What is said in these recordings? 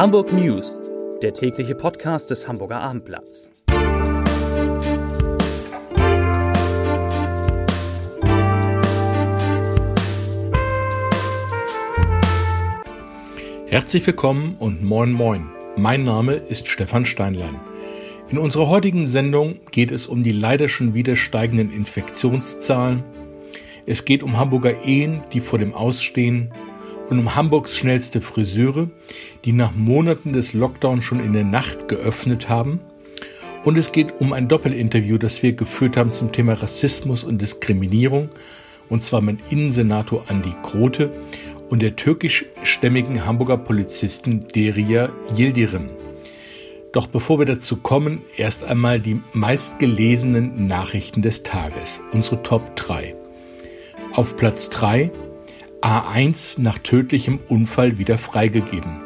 Hamburg News, der tägliche Podcast des Hamburger Abendblatts. Herzlich willkommen und moin moin. Mein Name ist Stefan Steinlein. In unserer heutigen Sendung geht es um die leider schon wieder steigenden Infektionszahlen. Es geht um Hamburger Ehen, die vor dem Ausstehen und um Hamburgs schnellste Friseure, die nach Monaten des Lockdowns schon in der Nacht geöffnet haben. Und es geht um ein Doppelinterview, das wir geführt haben zum Thema Rassismus und Diskriminierung, und zwar mit Innensenator Andi Grote und der türkischstämmigen Hamburger Polizistin Deria Yildirim. Doch bevor wir dazu kommen, erst einmal die meistgelesenen Nachrichten des Tages, unsere Top 3. Auf Platz 3 A1 nach tödlichem Unfall wieder freigegeben.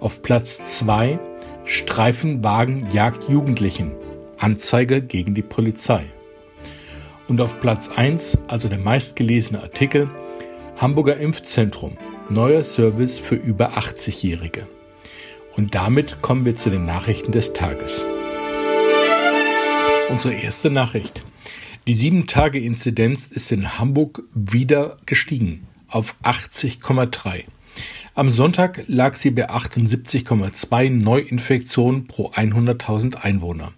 Auf Platz 2 Streifenwagen jagt Jugendlichen. Anzeige gegen die Polizei. Und auf Platz 1, also der meistgelesene Artikel, Hamburger Impfzentrum, neuer Service für über 80-Jährige. Und damit kommen wir zu den Nachrichten des Tages. Unsere erste Nachricht. Die 7-Tage-Inzidenz ist in Hamburg wieder gestiegen auf 80,3. Am Sonntag lag sie bei 78,2 Neuinfektionen pro 100.000 Einwohner.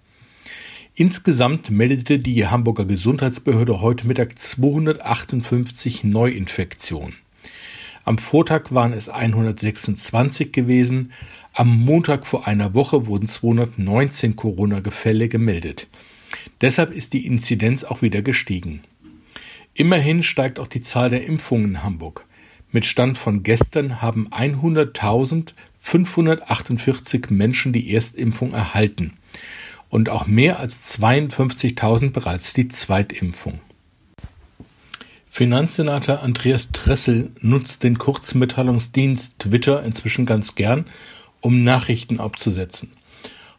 Insgesamt meldete die Hamburger Gesundheitsbehörde heute Mittag 258 Neuinfektionen. Am Vortag waren es 126 gewesen, am Montag vor einer Woche wurden 219 Corona-Gefälle gemeldet. Deshalb ist die Inzidenz auch wieder gestiegen. Immerhin steigt auch die Zahl der Impfungen in Hamburg. Mit Stand von gestern haben 100.548 Menschen die Erstimpfung erhalten und auch mehr als 52.000 bereits die Zweitimpfung. Finanzsenator Andreas Tressel nutzt den Kurzmitteilungsdienst Twitter inzwischen ganz gern, um Nachrichten abzusetzen.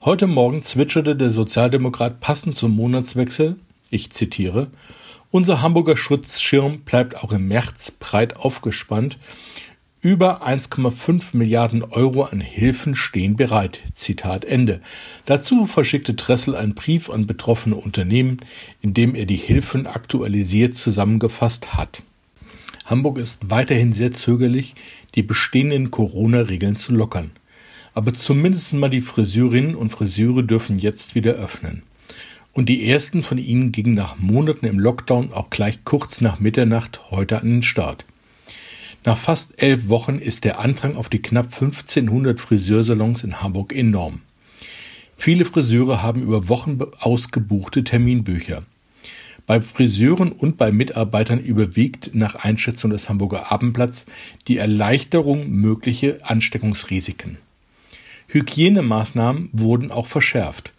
Heute Morgen zwitscherte der Sozialdemokrat passend zum Monatswechsel, ich zitiere, unser Hamburger Schutzschirm bleibt auch im März breit aufgespannt. Über 1,5 Milliarden Euro an Hilfen stehen bereit. Zitat Ende. Dazu verschickte Dressel einen Brief an betroffene Unternehmen, in dem er die Hilfen aktualisiert zusammengefasst hat. Hamburg ist weiterhin sehr zögerlich, die bestehenden Corona-Regeln zu lockern. Aber zumindest mal die Friseurinnen und Friseure dürfen jetzt wieder öffnen. Und die ersten von ihnen gingen nach Monaten im Lockdown auch gleich kurz nach Mitternacht heute an den Start. Nach fast elf Wochen ist der Andrang auf die knapp 1500 Friseursalons in Hamburg enorm. Viele Friseure haben über Wochen ausgebuchte Terminbücher. Bei Friseuren und bei Mitarbeitern überwiegt nach Einschätzung des Hamburger Abendblatts die Erleichterung mögliche Ansteckungsrisiken. Hygienemaßnahmen wurden auch verschärft.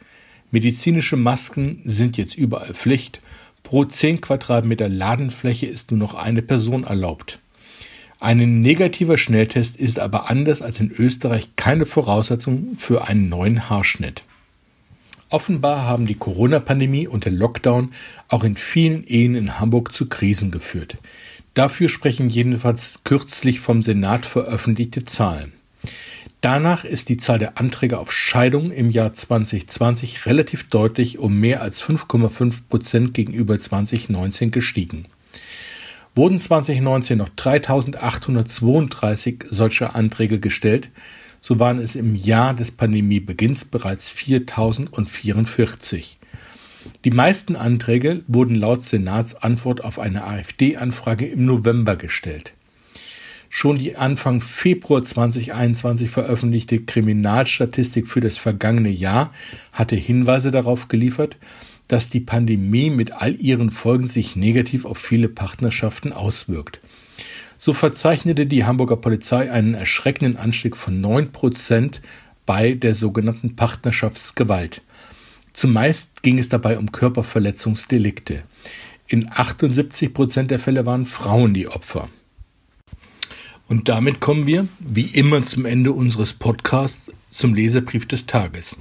Medizinische Masken sind jetzt überall Pflicht. Pro 10 Quadratmeter Ladenfläche ist nur noch eine Person erlaubt. Ein negativer Schnelltest ist aber anders als in Österreich keine Voraussetzung für einen neuen Haarschnitt. Offenbar haben die Corona-Pandemie und der Lockdown auch in vielen Ehen in Hamburg zu Krisen geführt. Dafür sprechen jedenfalls kürzlich vom Senat veröffentlichte Zahlen. Danach ist die Zahl der Anträge auf Scheidung im Jahr 2020 relativ deutlich um mehr als 5,5 Prozent gegenüber 2019 gestiegen. Wurden 2019 noch 3832 solcher Anträge gestellt, so waren es im Jahr des Pandemiebeginns bereits 4044. Die meisten Anträge wurden laut Senatsantwort auf eine AfD-Anfrage im November gestellt. Schon die Anfang Februar 2021 veröffentlichte Kriminalstatistik für das vergangene Jahr hatte Hinweise darauf geliefert, dass die Pandemie mit all ihren Folgen sich negativ auf viele Partnerschaften auswirkt. So verzeichnete die Hamburger Polizei einen erschreckenden Anstieg von neun Prozent bei der sogenannten Partnerschaftsgewalt. Zumeist ging es dabei um Körperverletzungsdelikte. In 78 Prozent der Fälle waren Frauen die Opfer. Und damit kommen wir, wie immer zum Ende unseres Podcasts, zum Leserbrief des Tages.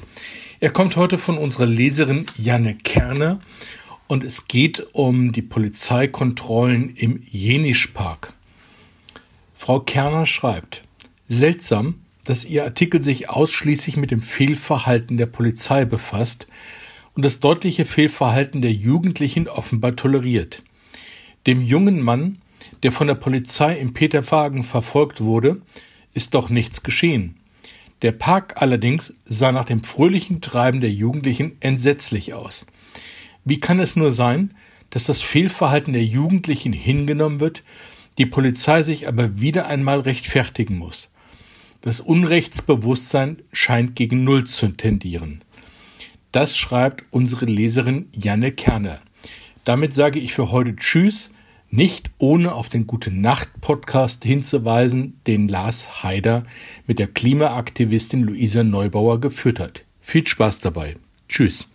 Er kommt heute von unserer Leserin Janne Kerner und es geht um die Polizeikontrollen im Jenischpark. Frau Kerner schreibt, seltsam, dass Ihr Artikel sich ausschließlich mit dem Fehlverhalten der Polizei befasst und das deutliche Fehlverhalten der Jugendlichen offenbar toleriert. Dem jungen Mann, der von der Polizei in Peterwagen verfolgt wurde, ist doch nichts geschehen. Der Park allerdings sah nach dem fröhlichen Treiben der Jugendlichen entsetzlich aus. Wie kann es nur sein, dass das Fehlverhalten der Jugendlichen hingenommen wird, die Polizei sich aber wieder einmal rechtfertigen muss? Das Unrechtsbewusstsein scheint gegen Null zu tendieren. Das schreibt unsere Leserin Janne Kerner. Damit sage ich für heute Tschüss, nicht ohne auf den Gute Nacht Podcast hinzuweisen, den Lars Haider mit der Klimaaktivistin Luisa Neubauer geführt hat. Viel Spaß dabei. Tschüss.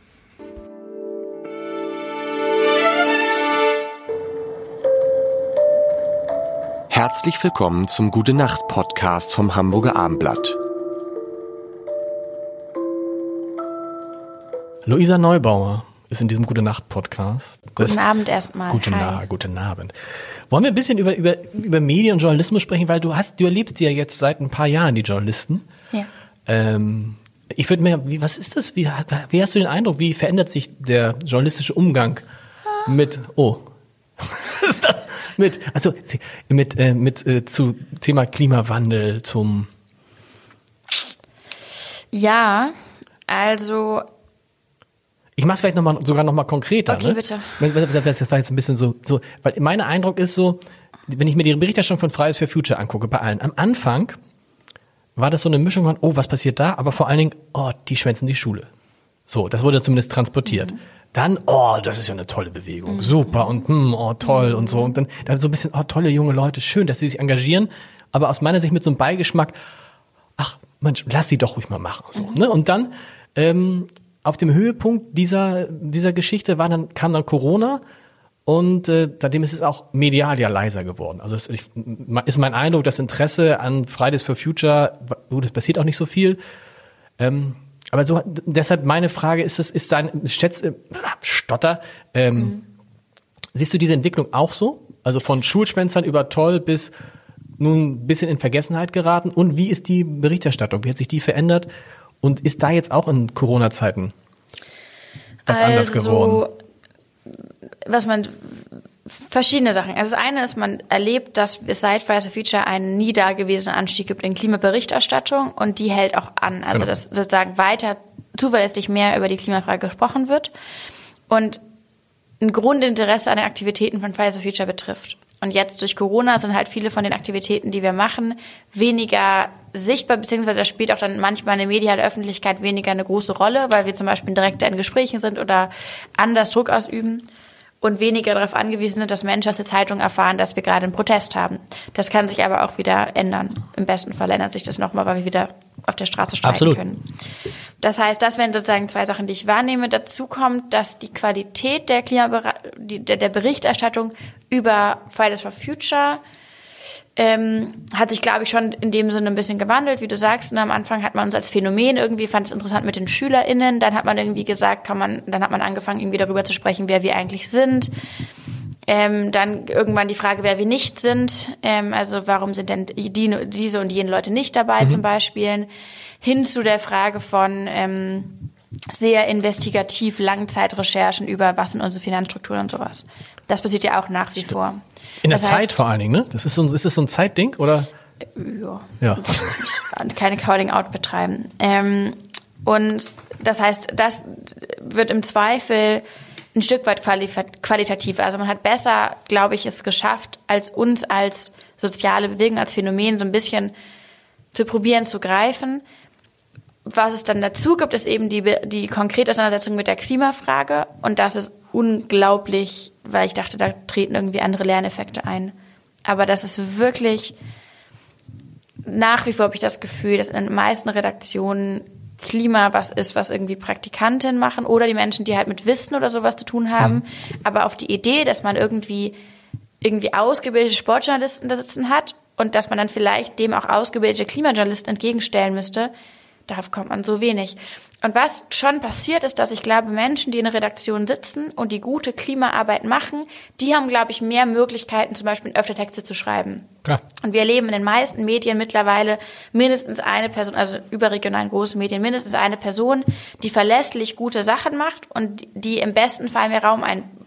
Herzlich willkommen zum Gute Nacht Podcast vom Hamburger Abendblatt. Luisa Neubauer ist in diesem Gute Nacht Podcast. Guten das, Abend erstmal. Guten, Na, guten Abend. Wollen wir ein bisschen über, über, über Medien und Journalismus sprechen, weil du hast, du erlebst ja jetzt seit ein paar Jahren die Journalisten. Ja. Ähm, ich würde mir, wie, was ist das? Wie, wie hast du den Eindruck, wie verändert sich der journalistische Umgang mit, oh, was ist das? Mit, also, mit, äh, mit, äh, zu Thema Klimawandel, zum, ja, also ich mache es vielleicht noch mal, sogar noch mal konkreter. Okay, ne? bitte. Das war jetzt ein bisschen so, so, weil mein Eindruck ist so, wenn ich mir die Berichterstattung von Fridays for Future angucke, bei allen, am Anfang war das so eine Mischung von, oh, was passiert da? Aber vor allen Dingen, oh, die schwänzen die Schule. So, das wurde zumindest transportiert. Mhm. Dann, oh, das ist ja eine tolle Bewegung, mhm. super und hm, oh, toll mhm. und so. Und dann, dann so ein bisschen, oh, tolle junge Leute, schön, dass sie sich engagieren. Aber aus meiner Sicht mit so einem Beigeschmack, ach, Mensch, lass sie doch ruhig mal machen. So, mhm. ne? Und dann ähm, auf dem Höhepunkt dieser, dieser Geschichte war dann, kam dann Corona und äh, seitdem ist es auch medial ja leiser geworden. Also es ich, ist mein Eindruck, das Interesse an Fridays for Future, gut, es passiert auch nicht so viel. Ähm, aber so deshalb meine Frage ist es, ist sein Schätz, äh, Stotter, ähm, mhm. siehst du diese Entwicklung auch so? Also von Schulschwänzern über toll bis nun ein bisschen in Vergessenheit geraten. Und wie ist die Berichterstattung? Wie hat sich die verändert? Und ist da jetzt auch in Corona-Zeiten was also, anders geworden? Was man verschiedene Sachen. Also das eine ist, man erlebt, dass es seit Fridays for Future einen nie dagewesenen Anstieg gibt in Klimaberichterstattung und die hält auch an. Also genau. dass sozusagen weiter zuverlässig mehr über die Klimafrage gesprochen wird und ein Grundinteresse an den Aktivitäten von Fridays for Future betrifft. Und jetzt durch Corona sind halt viele von den Aktivitäten, die wir machen, weniger sichtbar, beziehungsweise das spielt auch dann manchmal in der medialen Öffentlichkeit weniger eine große Rolle, weil wir zum Beispiel direkt in Gesprächen sind oder anders Druck ausüben und weniger darauf angewiesen sind, dass Menschen aus der Zeitung erfahren, dass wir gerade einen Protest haben. Das kann sich aber auch wieder ändern. Im besten Fall ändert sich das nochmal, weil wir wieder auf der Straße steigen Absolut. können. Das heißt, das wären sozusagen zwei Sachen, die ich wahrnehme. Dazu kommt, dass die Qualität der, Klimaber der, der Berichterstattung über Fridays for Future ähm, hat sich, glaube ich, schon in dem Sinne ein bisschen gewandelt, wie du sagst. Und am Anfang hat man uns als Phänomen irgendwie, fand es interessant mit den SchülerInnen. Dann hat man irgendwie gesagt, kann man, dann hat man angefangen, irgendwie darüber zu sprechen, wer wir eigentlich sind. Ähm, dann irgendwann die Frage, wer wir nicht sind. Ähm, also warum sind denn die, diese und jene Leute nicht dabei mhm. zum Beispiel. Hin zu der Frage von ähm, sehr investigativ Langzeitrecherchen über was sind unsere Finanzstrukturen und sowas. Das passiert ja auch nach wie Stimmt. vor. In der das Zeit heißt, vor allen Dingen, ne? Das ist, so, ist das so ein Zeitding, oder? Ja. ja. Keine Coding Out betreiben. Ähm, und das heißt, das wird im Zweifel ein Stück weit qualitativ. Also man hat besser, glaube ich, es geschafft, als uns als soziale Bewegung, als Phänomen so ein bisschen zu probieren zu greifen. Was es dann dazu gibt, ist eben die, die konkrete Auseinandersetzung mit der Klimafrage. Und das ist unglaublich, weil ich dachte, da treten irgendwie andere Lerneffekte ein. Aber das ist wirklich, nach wie vor habe ich das Gefühl, dass in den meisten Redaktionen Klima was ist, was irgendwie Praktikantinnen machen oder die Menschen, die halt mit Wissen oder sowas zu tun haben. Mhm. Aber auf die Idee, dass man irgendwie, irgendwie ausgebildete Sportjournalisten da sitzen hat und dass man dann vielleicht dem auch ausgebildete Klimajournalisten entgegenstellen müsste, darauf kommt man so wenig. Und was schon passiert ist, dass ich glaube, Menschen, die in der Redaktion sitzen und die gute Klimaarbeit machen, die haben, glaube ich, mehr Möglichkeiten, zum Beispiel öfter Texte zu schreiben. Klar. Und wir erleben in den meisten Medien mittlerweile mindestens eine Person, also überregionalen großen Medien, mindestens eine Person, die verlässlich gute Sachen macht und die im besten Fall mehr Raum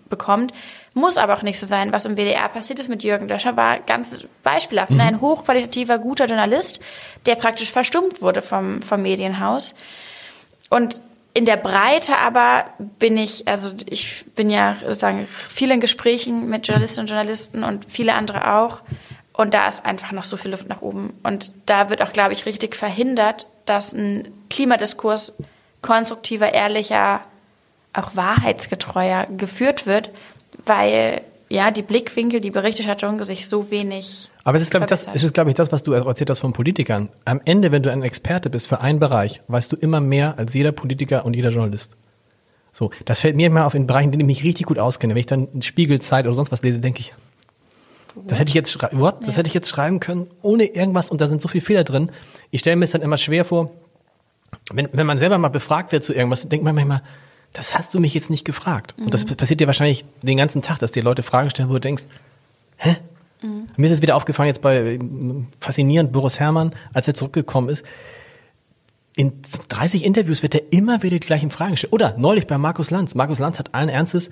einbekommt. Muss aber auch nicht so sein. Was im WDR passiert ist mit Jürgen Löscher, war ganz beispielhaft. Mhm. Ein hochqualitativer, guter Journalist, der praktisch verstummt wurde vom, vom Medienhaus. Und in der Breite aber bin ich, also ich bin ja sozusagen viel in Gesprächen mit Journalistinnen und Journalisten und viele andere auch. Und da ist einfach noch so viel Luft nach oben. Und da wird auch, glaube ich, richtig verhindert, dass ein Klimadiskurs konstruktiver, ehrlicher, auch wahrheitsgetreuer geführt wird, weil ja die Blickwinkel, die Berichterstattung sich so wenig aber es ist, glaube ich, das, es ist, glaube ich, das, was du erzählt hast von Politikern. Am Ende, wenn du ein Experte bist für einen Bereich, weißt du immer mehr als jeder Politiker und jeder Journalist. So, das fällt mir immer auf in Bereichen, in denen ich mich richtig gut auskenne. Wenn ich dann Spiegelzeit oder sonst was lese, denke ich, das hätte ich jetzt, what? Das hätte ich jetzt schreiben können, ohne irgendwas, und da sind so viele Fehler drin. Ich stelle mir es dann immer schwer vor, wenn, wenn man selber mal befragt wird zu irgendwas, denkt man manchmal, das hast du mich jetzt nicht gefragt. Mhm. Und das mhm. passiert dir wahrscheinlich den ganzen Tag, dass dir Leute Fragen stellen, wo du denkst, hä? Mhm. Mir ist es wieder aufgefallen, jetzt bei faszinierend Boris Herrmann, als er zurückgekommen ist. In 30 Interviews wird er immer wieder die gleichen Fragen gestellt. Oder neulich bei Markus Lanz. Markus Lanz hat allen Ernstes,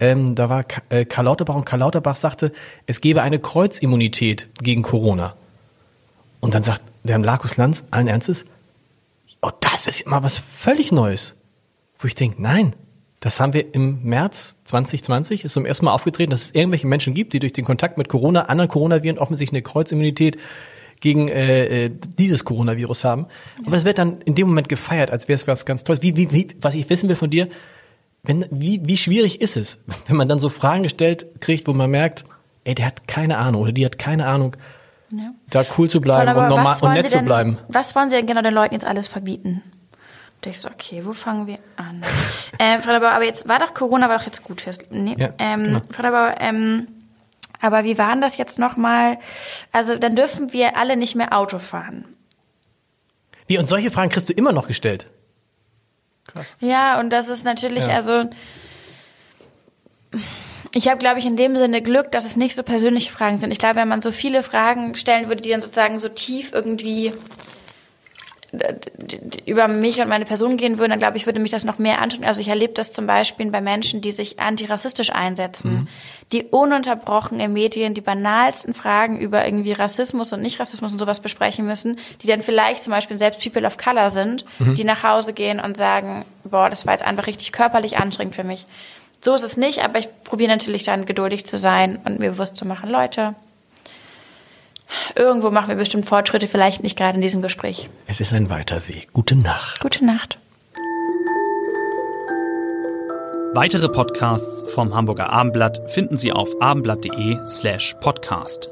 ähm, da war äh, Karl Lauterbach und Karl Lauterbach sagte, es gebe eine Kreuzimmunität gegen Corona. Und dann sagt der Markus Lanz allen Ernstes, oh, das ist immer was völlig Neues. Wo ich denke, nein, das haben wir im März 2020, ist zum ersten Mal aufgetreten, dass es irgendwelche Menschen gibt, die durch den Kontakt mit Corona, anderen Coronaviren offensichtlich eine Kreuzimmunität gegen äh, äh, dieses Coronavirus haben. Ja. Aber das wird dann in dem Moment gefeiert, als wäre es was ganz Tolles. Wie, wie, wie, was ich wissen will von dir, wenn, wie, wie schwierig ist es, wenn man dann so Fragen gestellt kriegt, wo man merkt, ey, der hat keine Ahnung oder die hat keine Ahnung, ja. da cool zu bleiben und normal und nett denn, zu bleiben. Was wollen Sie denn genau den Leuten jetzt alles verbieten? Ich so, okay, wo fangen wir an? ähm, Frau Dabauer, aber jetzt war doch Corona, war doch jetzt gut fürs. Nee, ja, ähm, genau. Frau Dabauer, ähm, aber wie war denn das jetzt nochmal? Also dann dürfen wir alle nicht mehr Auto fahren. Wie, und solche Fragen kriegst du immer noch gestellt? Krass. Ja, und das ist natürlich, ja. also ich habe, glaube ich, in dem Sinne Glück, dass es nicht so persönliche Fragen sind. Ich glaube, wenn man so viele Fragen stellen würde, die dann sozusagen so tief irgendwie über mich und meine Person gehen würden, dann glaube ich, würde mich das noch mehr antun. Also ich erlebe das zum Beispiel bei Menschen, die sich antirassistisch einsetzen, mhm. die ununterbrochen in Medien die banalsten Fragen über irgendwie Rassismus und Nicht-Rassismus und sowas besprechen müssen, die dann vielleicht zum Beispiel selbst People of Color sind, mhm. die nach Hause gehen und sagen, boah, das war jetzt einfach richtig körperlich anstrengend für mich. So ist es nicht, aber ich probiere natürlich dann geduldig zu sein und mir bewusst zu machen, Leute, Irgendwo machen wir bestimmt Fortschritte, vielleicht nicht gerade in diesem Gespräch. Es ist ein weiter Weg. Gute Nacht. Gute Nacht. Weitere Podcasts vom Hamburger Abendblatt finden Sie auf abendblatt.de slash podcast.